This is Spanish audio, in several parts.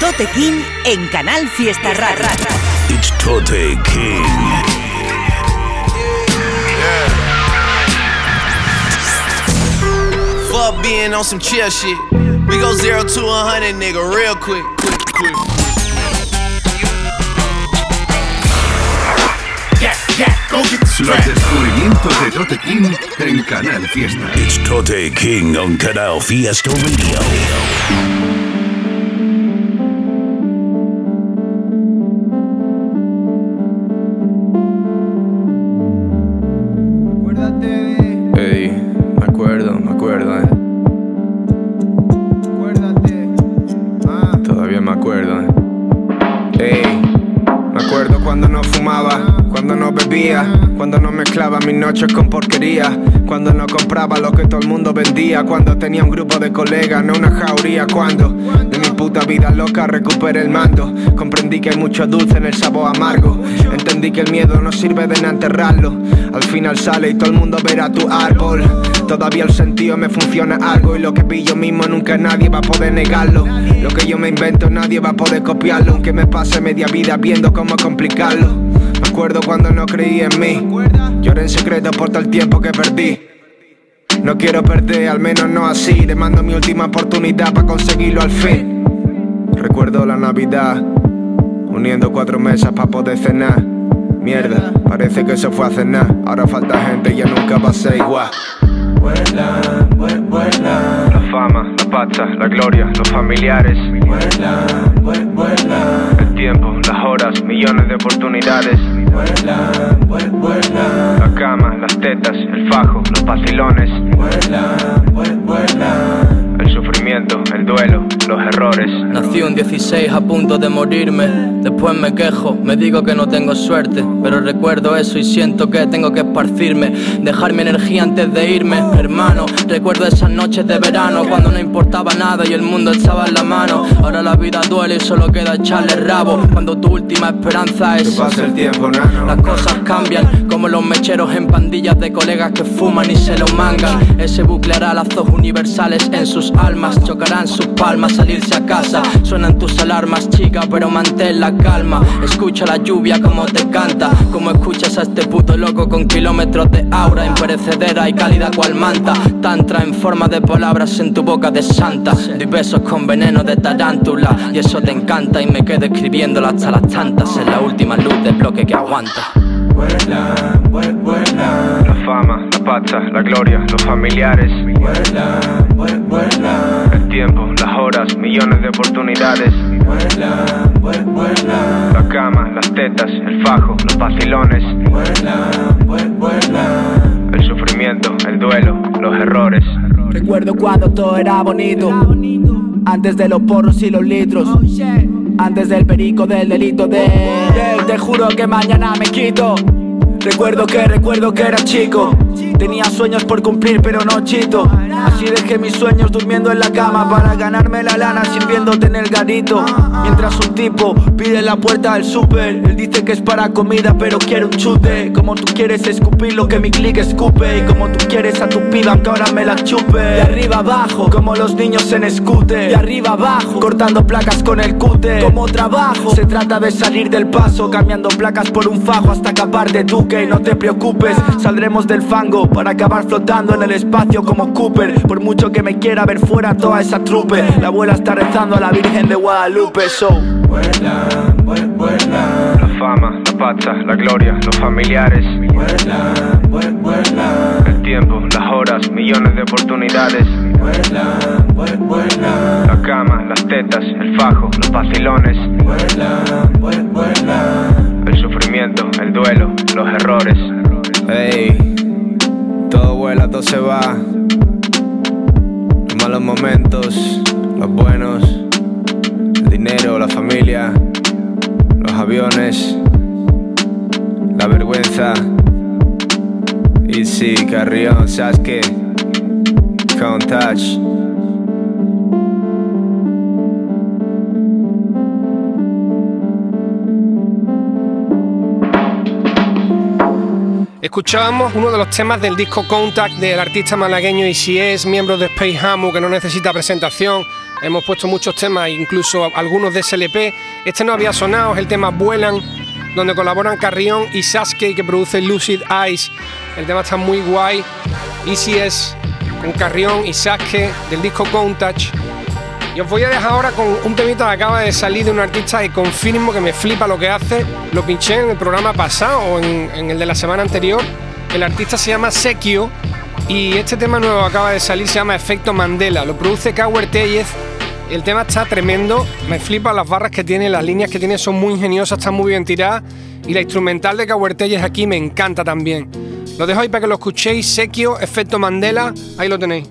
Tote King en Canal Fiesta Rara. It's Tote King. Fuck being on some chill shit. We go zero to a hundred, nigga, real quick. quick, quick. Los descubrimientos de Tote King en Canal Fiesta. It's Tote King on Canal Fiesta Radio. Noches con porquería, cuando no compraba lo que todo el mundo vendía, cuando tenía un grupo de colegas, no una jauría, cuando de mi puta vida loca recuperé el mando, comprendí que hay mucho dulce en el sabor amargo, entendí que el miedo no sirve de enterrarlo, al final sale y todo el mundo verá tu árbol. Todavía el sentido me funciona algo. Y lo que vi yo mismo nunca nadie va a poder negarlo. Lo que yo me invento nadie va a poder copiarlo, aunque me pase media vida viendo cómo complicarlo. Me acuerdo cuando no creí en mí, lloré en secreto por todo el tiempo que perdí. No quiero perder, al menos no así. Le mando mi última oportunidad para conseguirlo al fin. Recuerdo la Navidad, uniendo cuatro mesas para poder cenar. Mierda, parece que se fue a cenar. Ahora falta gente y ya nunca va a ser igual. Vuelan, vuelan, vuelan. La fama, la pacha, la gloria, los familiares. Vuelan, vuelan. El tiempo, las horas, millones de oportunidades. Vuelan, vuelan. La cama, las tetas, el fajo, los vacilones. Vuelan, un 16 a punto de morirme. Después me quejo, me digo que no tengo suerte. Pero recuerdo eso y siento que tengo que esparcirme. Dejar mi energía antes de irme, hermano. Recuerdo esas noches de verano cuando no importaba nada y el mundo echaba en la mano. Ahora la vida duele y solo queda echarle rabo. Cuando tu última esperanza es. Que pase el tiempo, nano. Las cosas cambian, como los mecheros en pandillas de colegas que fuman y se lo mangan. Ese bucle hará lazos universales en sus almas, chocarán sus palmas, salirse a casa. Suenan tus alarmas, chica, pero mantén la calma. Escucha la lluvia como te canta, como escuchas a este puto loco con kilómetros de aura, imperecedera y cálida cual manta. Tantra en forma de palabras en tu boca de santa. Doy besos con veneno de tarántula, y eso te encanta. Y me quedo escribiéndolo hasta las tantas, en la última luz del bloque que aguanta. Vuelan, vuel- vuelan. La fama, la pacha, la gloria, los familiares. Vuelan, vuel- vuelan. Tiempo, las horas, millones de oportunidades. Vuelan, vuel- vuelan. La cama, las tetas, el fajo, los vacilones. Vuelan, vuel- vuelan. El sufrimiento, el duelo, los errores. Recuerdo cuando todo era bonito. Antes de los porros y los litros. Antes del perico del delito de. de- Te juro que mañana me quito. Recuerdo que, recuerdo que era chico. Tenía sueños por cumplir, pero no chito. Así dejé mis sueños durmiendo en la cama para ganarme la lana sirviéndote en el garito. Mientras un tipo pide la puerta del súper. Él dice que es para comida, pero quiere un chute. Como tú quieres escupir lo que mi click escupe. Y como tú quieres a tu piba, aunque ahora me la chupe. De arriba abajo, como los niños en scooter. De arriba abajo, cortando placas con el cúter. Como trabajo, se trata de salir del paso. Cambiando placas por un fajo hasta acabar de duque. No te preocupes, saldremos del fango para acabar flotando en el espacio como Cooper. Por mucho que me quiera ver fuera toda esa trupe. La abuela está rezando a la Virgen de Guadalupe. So. Vuelan, vuel- vuelan. La fama, la pacha, la gloria, los familiares. Vuelan, vuel- vuelan. El tiempo, las horas, millones de oportunidades. Vuelan, vuel- vuelan. La cama, las tetas, el fajo, los vacilones. Vuelan, vuel- vuelan. El sufrimiento, el duelo, los errores. Ey, vuela, todo se va. Los malos momentos, los buenos, el dinero, la familia, los aviones, la vergüenza. Easy, Carrión, Sasuke, Count Touch. Escuchábamos uno de los temas del disco Contact del artista malagueño es miembro de Space Hamu que no necesita presentación. Hemos puesto muchos temas, incluso algunos de SLP. Este no había sonado, es el tema Vuelan, donde colaboran Carrión y Sasuke, que produce Lucid Eyes. El tema está muy guay. es con Carrión y Sasuke del disco Countach. Y os voy a dejar ahora con un temita que acaba de salir de un artista que confirmo que me flipa lo que hace. Lo pinché en el programa pasado o en, en el de la semana anterior. El artista se llama Sekio y este tema nuevo acaba de salir, se llama Efecto Mandela. Lo produce Cower Tellez. El tema está tremendo, me flipa las barras que tiene, las líneas que tiene son muy ingeniosas, están muy bien tiradas. Y la instrumental de Cower Tellez aquí me encanta también. Lo dejo ahí para que lo escuchéis. Sekio, Efecto Mandela, ahí lo tenéis.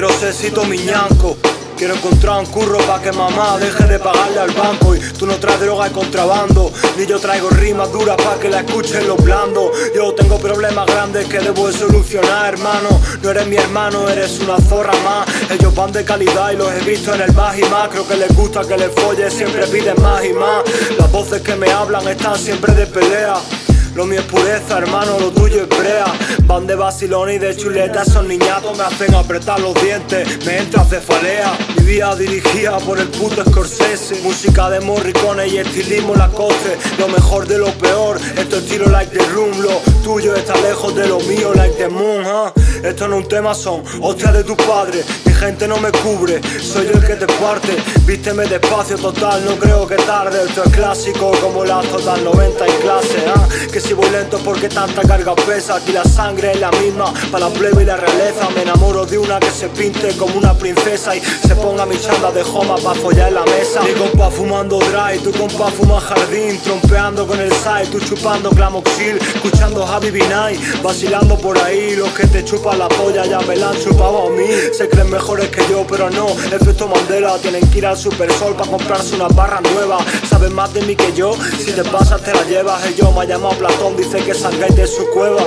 Quiero ser cito miñanco. Quiero encontrar un curro pa' que mamá deje de pagarle al banco. Y tú no traes droga y contrabando Ni yo traigo rimas duras pa' que la escuchen los blandos. Yo tengo problemas grandes que debo de solucionar, hermano. No eres mi hermano, eres una zorra más. Ellos van de calidad y los he visto en el más y más. Creo que les gusta que les folle, siempre piden más y más. Las voces que me hablan están siempre de pelea lo mío es pureza, hermano, lo tuyo es brea. Van de vacilón y de chuleta, esos niñatos me hacen apretar los dientes, me entra cefalea. Mi vida dirigida por el puto Scorsese. Música de Morricone y estilismo la coste. Lo mejor de lo peor, esto estilo like the room. Lo tuyo está lejos de lo mío, like the moon, huh? Esto no es un tema, son hostias de tu padre. Gente no me cubre, soy yo el que te parte. Vísteme despacio, total, no creo que tarde. Esto es clásico como la total 90 en clase, ¿ah? si voy lento porque tanta carga pesa Aquí la sangre es la misma para la plebe y la realeza Me enamoro de una que se pinte como una princesa Y se ponga mi chanda de joma pa' follar en la mesa Mi compa fumando dry, tu compa fuma jardín Trompeando con el side, tú chupando clamoxil Escuchando Javi Binay, vacilando por ahí Los que te chupan la polla ya me la han chupado a mí Se creen mejores que yo pero no, efecto Mandela Tienen que ir al Super Sol para comprarse una barra nueva Saben más de mí que yo, si te pasas te la llevas yo me ha llamado dice que salgáis de su cueva.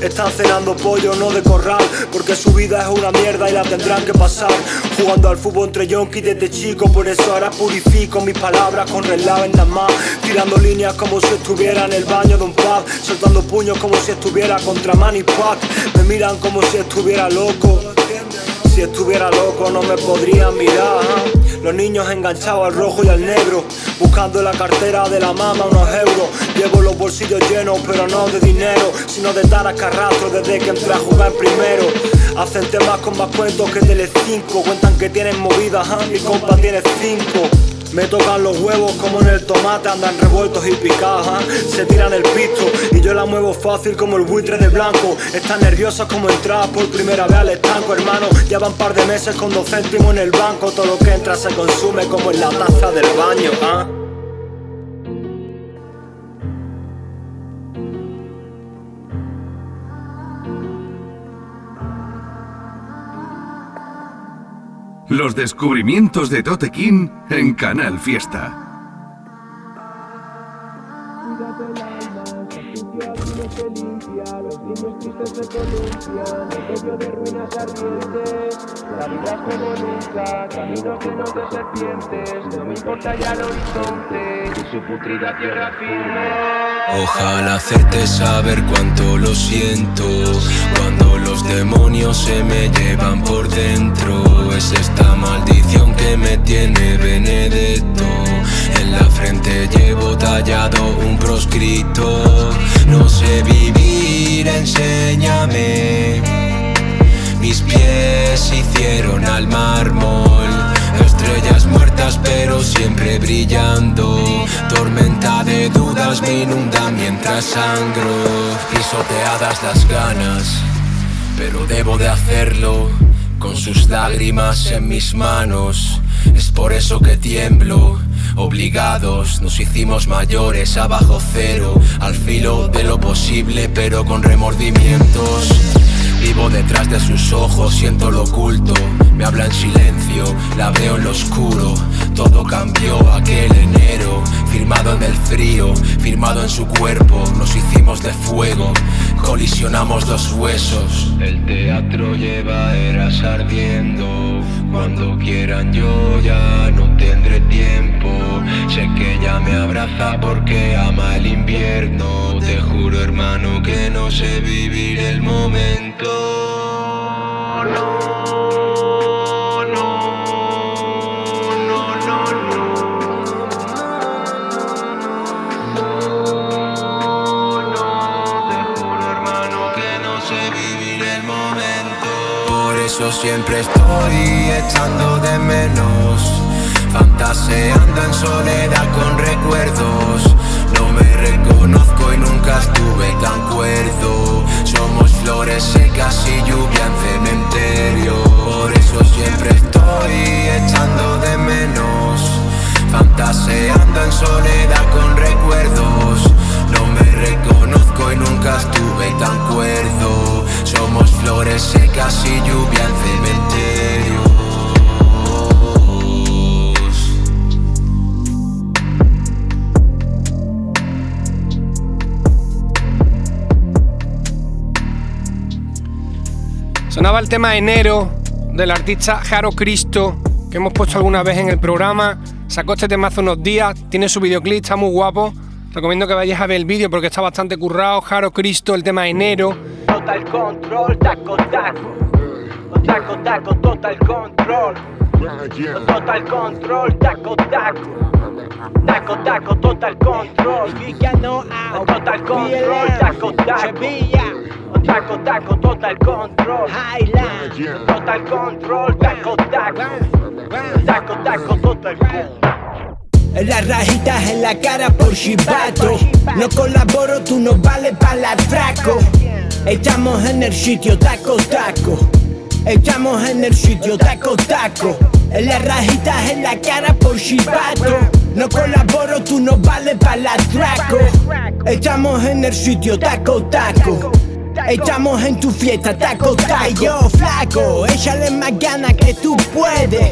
Están cenando pollo, no de corral, porque su vida es una mierda y la tendrán que pasar. Jugando al fútbol entre yonkis desde chico, por eso ahora purifico mis palabras con relaves nada más. Tirando líneas como si estuviera en el baño de un pub, soltando puños como si estuviera contra Manny Pac. Me miran como si estuviera loco. Si estuviera loco no me podrían mirar. Los niños enganchados al rojo y al negro, buscando en la cartera de la mama unos euros. Llevo los bolsillos llenos, pero no de dinero, sino de taras que desde que entré a jugar primero. Hacen temas con más cuentos que Tele5, cuentan que tienen movidas, mi compa tiene cinco. Me tocan los huevos como en el tomate, andan revueltos y picadas, se tiran el pisto y yo la muevo fácil como el buitre de blanco. Están nerviosos como entrar por primera vez al estanco, hermano. Llevan par de meses con dos céntimos en el banco, todo lo que entra se consume como en la taza del baño, ¿ah? Los descubrimientos de Totequín en Canal Fiesta. La vida es como nunca, caminos llenos de serpientes, no me importa ya el horizonte, y su putrida tierra firme. Ojalá hacerte saber cuánto lo siento, cuando los demonios se me llevan por dentro, es esta maldición que me tiene Benedetto. En la frente llevo tallado un proscrito, no sé vivir, enséñame mis pies hicieron al mármol. Muertas pero siempre brillando. Tormenta de dudas me inunda mientras sangro. Pisoteadas las ganas, pero debo de hacerlo. Con sus lágrimas en mis manos, es por eso que tiemblo. Obligados nos hicimos mayores a bajo cero, al filo de lo posible pero con remordimientos. Vivo detrás de sus ojos, siento lo oculto. Me habla en silencio, la veo en lo oscuro. Todo cambió aquel enero, firmado en el frío, firmado en su cuerpo, nos hicimos de fuego, colisionamos los huesos. El teatro lleva eras ardiendo, cuando quieran yo ya no tendré tiempo. Sé que ella me abraza porque ama el invierno, te juro hermano que no sé vivir el momento. eso siempre estoy echando de menos. Fantaseando en soledad con recuerdos. No me reconozco y nunca estuve tan cuerdo. Somos flores secas y lluvia en cementerio. Por eso siempre estoy echando de menos. Fantaseando en soledad con recuerdos. No me reconozco y nunca estuve tan cuerdo. Somos flores secas y lluvia en cementerio. Sonaba el tema Enero del artista Jaro Cristo, que hemos puesto alguna vez en el programa. Sacó este tema hace unos días, tiene su videoclip, está muy guapo. Recomiendo que vayáis a ver el vídeo porque está bastante currado. Jaro Cristo, el tema Enero. Total control, taco, taco. Taco, taco, total control. Total control, taco, taco. Taco, taco, total control. Total control, taco, taco. Taco, taco, total control. Total control, taco, taco. Taco, taco, total control. Las rajitas en la cara por chivato. No colaboro, tú no vales para la atraco. Estamos en el sitio taco taco. Estamos en el sitio taco taco. Las rajitas en la cara por chivato. No colaboro, tú no vales para la atraco. Estamos en el sitio taco taco. Estamos en tu fiesta, taco, taco. Flaco, échale más ganas que tú puedes.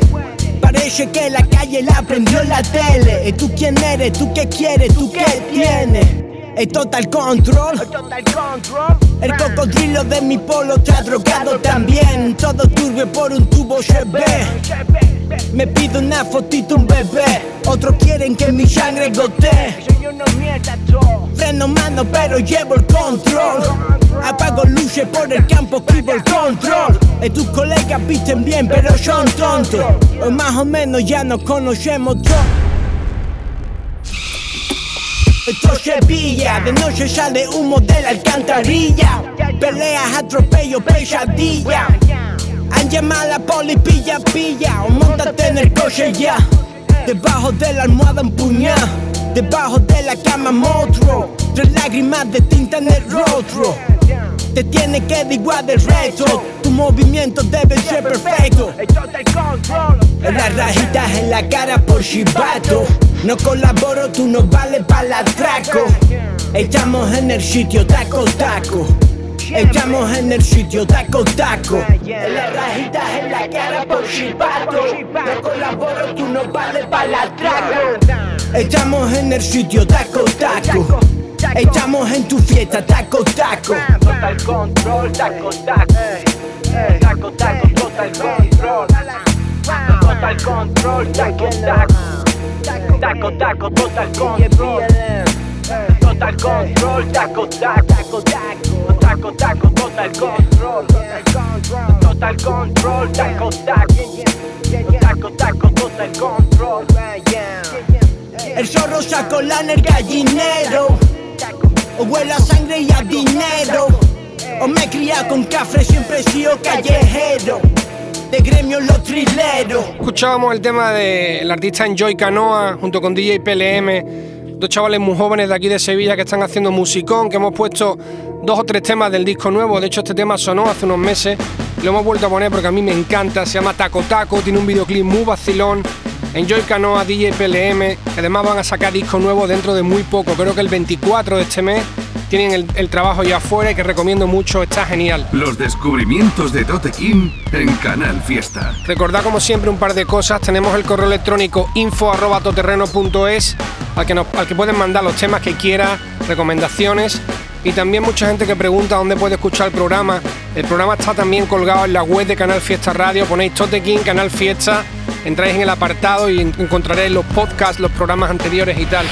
Parece que la calle la prendió la tele. ¿Y tú quién eres? ¿Tú qué quieres? ¿Tú qué tienes? El total control. El cocodrilo de mi polo ha drogado también. Todo turbio por un tubo ve. Me pido una fotito, un bebé. Otros quieren que mi sangre gotee. Freno mano, pero llevo el control. Apago luces por el campo, escribo el control. Y tus colegas visten bien, pero son tontos. O más o menos ya nos conocemos todos. Esto se pilla, de noche sale humo de la alcantarilla. Peleas, atropello, pesadilla. Han llamado a la poli, pilla, pilla. O montate en el coche ya. Debajo de la almohada empuñada. Debajo de la cama monstruo. Tres lágrimas de tinta en el rostro. Te tiene que igual del resto. Tu movimiento debe ser perfecto. Las rajitas en la cara por chivato. No colaboro, tú no vales para atraco. Estamos en el sitio taco taco. Estamos en el sitio taco taco. Las rajitas en la cara por chivato. No colaboro, tú no vales para atraco. Estamos en el sitio taco taco. Estamos en tu fiesta, taco, taco. Total control, taco, taco. Taco, taco, total control. Control, taco, taco. Taco, taco, total control. Total control, taco, taco. Taco, taco, total control. Total control, taco, taco. Taco, taco, total control. El zorro sacó lana el gallinero. O huele a sangre y a dinero. O me cría con café, siempre he sido callejero. De. Escuchábamos el tema del artista Enjoy Canoa junto con DJ PLM. Dos chavales muy jóvenes de aquí de Sevilla que están haciendo musicón, que hemos puesto dos o tres temas del disco nuevo. De hecho, este tema sonó hace unos meses. Lo hemos vuelto a poner porque a mí me encanta. Se llama Taco Taco, tiene un videoclip muy vacilón. Enjoy Canoa, DJ PLM, que además van a sacar disco nuevo dentro de muy poco, creo que el 24 de este mes. Tienen el, el trabajo ya afuera y que recomiendo mucho, está genial. Los descubrimientos de Tote King en Canal Fiesta. Recordad como siempre un par de cosas, tenemos el correo electrónico info.toterreno.es al que, nos, al que pueden mandar los temas que quiera, recomendaciones y también mucha gente que pregunta dónde puede escuchar el programa. El programa está también colgado en la web de Canal Fiesta Radio, ponéis Totequín, Canal Fiesta, entráis en el apartado y encontraréis los podcasts, los programas anteriores y tal.